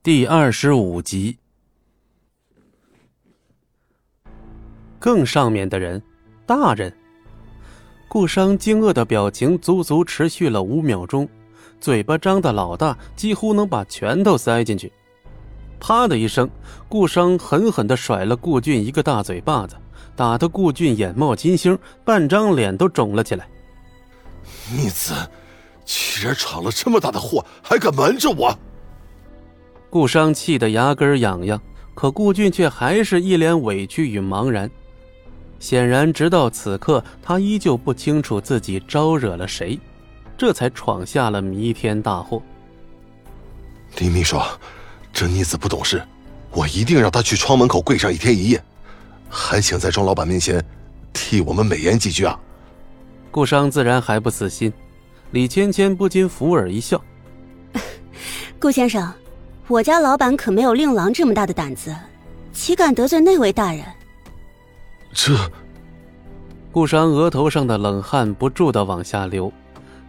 第二十五集。更上面的人，大人。顾商惊愕的表情足足持续了五秒钟，嘴巴张的老大，几乎能把拳头塞进去。啪的一声，顾商狠狠的甩了顾俊一个大嘴巴子，打得顾俊眼冒金星，半张脸都肿了起来。逆子，居然闯了这么大的祸，还敢瞒着我！顾商气得牙根痒痒，可顾俊却还是一脸委屈与茫然。显然，直到此刻，他依旧不清楚自己招惹了谁，这才闯下了弥天大祸。李秘书，这妮子不懂事，我一定让她去窗门口跪上一天一夜，还请在庄老板面前替我们美言几句啊！顾商自然还不死心，李芊芊不禁扶耳一笑：“顾先生，我家老板可没有令郎这么大的胆子，岂敢得罪那位大人？”这，顾山额头上的冷汗不住的往下流，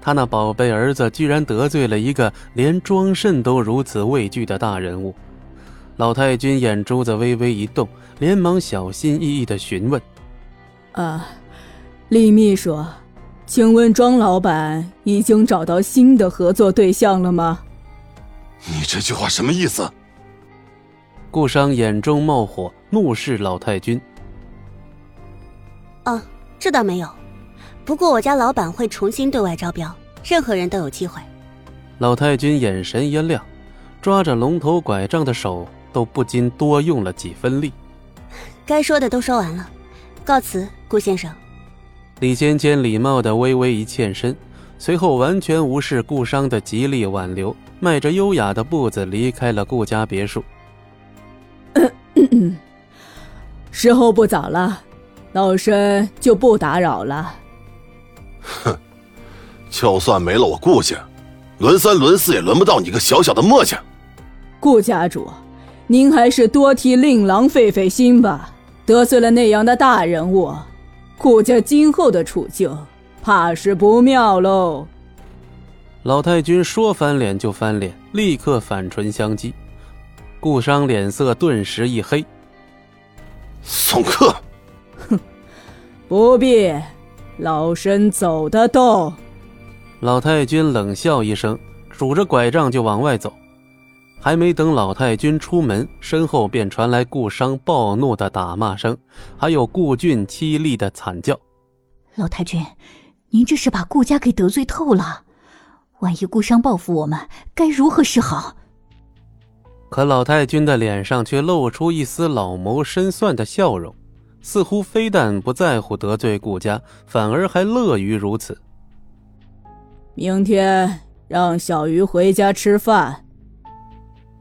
他那宝贝儿子居然得罪了一个连庄慎都如此畏惧的大人物。老太君眼珠子微微一动，连忙小心翼翼的询问：“啊，李秘书，请问庄老板已经找到新的合作对象了吗？”你这句话什么意思？顾商眼中冒火，怒视老太君。哦，这倒没有，不过我家老板会重新对外招标，任何人都有机会。老太君眼神一亮，抓着龙头拐杖的手都不禁多用了几分力。该说的都说完了，告辞，顾先生。李芊芊礼貌的微微一欠身，随后完全无视顾商的极力挽留，迈着优雅的步子离开了顾家别墅。时候不早了。老身就不打扰了。哼，就算没了我顾家，轮三轮四也轮不到你个小小的墨家。顾家主，您还是多替令郎费费心吧。得罪了那样的大人物，顾家今后的处境怕是不妙喽。老太君说翻脸就翻脸，立刻反唇相讥。顾商脸色顿时一黑。送客。哼不必，老身走得动。老太君冷笑一声，拄着拐杖就往外走。还没等老太君出门，身后便传来顾商暴怒的打骂声，还有顾俊凄厉的惨叫：“老太君，您这是把顾家给得罪透了。万一顾商报复我们，该如何是好？”可老太君的脸上却露出一丝老谋深算的笑容。似乎非但不在乎得罪顾家，反而还乐于如此。明天让小鱼回家吃饭。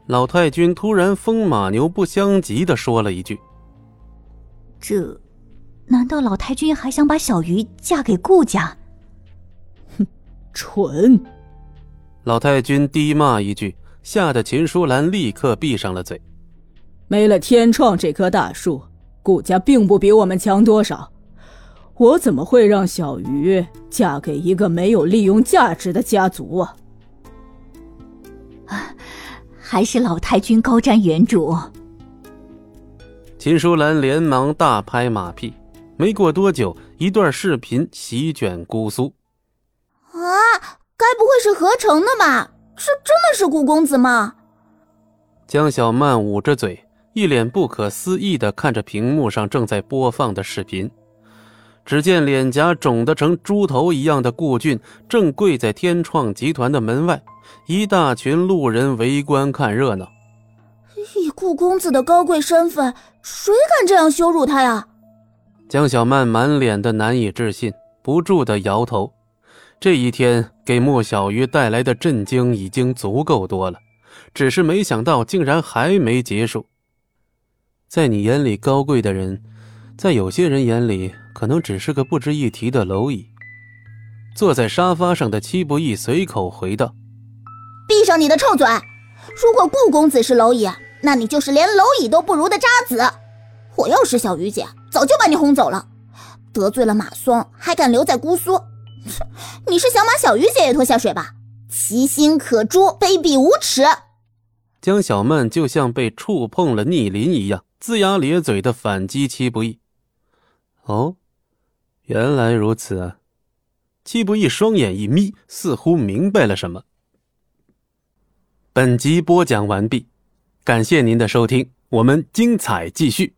老太君突然风马牛不相及的说了一句：“这，难道老太君还想把小鱼嫁给顾家？”哼，蠢！老太君低骂一句，吓得秦淑兰立刻闭上了嘴。没了天创这棵大树。顾家并不比我们强多少，我怎么会让小鱼嫁给一个没有利用价值的家族啊？啊，还是老太君高瞻远瞩。秦淑兰连忙大拍马屁。没过多久，一段视频席卷姑苏。啊，该不会是合成的吧？这真的是顾公子吗？江小曼捂着嘴。一脸不可思议的看着屏幕上正在播放的视频，只见脸颊肿得成猪头一样的顾俊正跪在天创集团的门外，一大群路人围观看热闹。以顾公子的高贵身份，谁敢这样羞辱他呀？江小曼满脸的难以置信，不住的摇头。这一天给莫小鱼带来的震惊已经足够多了，只是没想到竟然还没结束。在你眼里高贵的人，在有些人眼里可能只是个不值一提的蝼蚁。坐在沙发上的戚不义随口回道：“闭上你的臭嘴！如果顾公子是蝼蚁，那你就是连蝼蚁都不如的渣子。我要是小鱼姐，早就把你轰走了。得罪了马松，还敢留在姑苏？你是想把小鱼姐也拖下水吧？其心可诛，卑鄙无耻！”江小曼就像被触碰了逆鳞一样，龇牙咧嘴的反击戚不义。哦，原来如此啊！戚不义双眼一眯，似乎明白了什么。本集播讲完毕，感谢您的收听，我们精彩继续。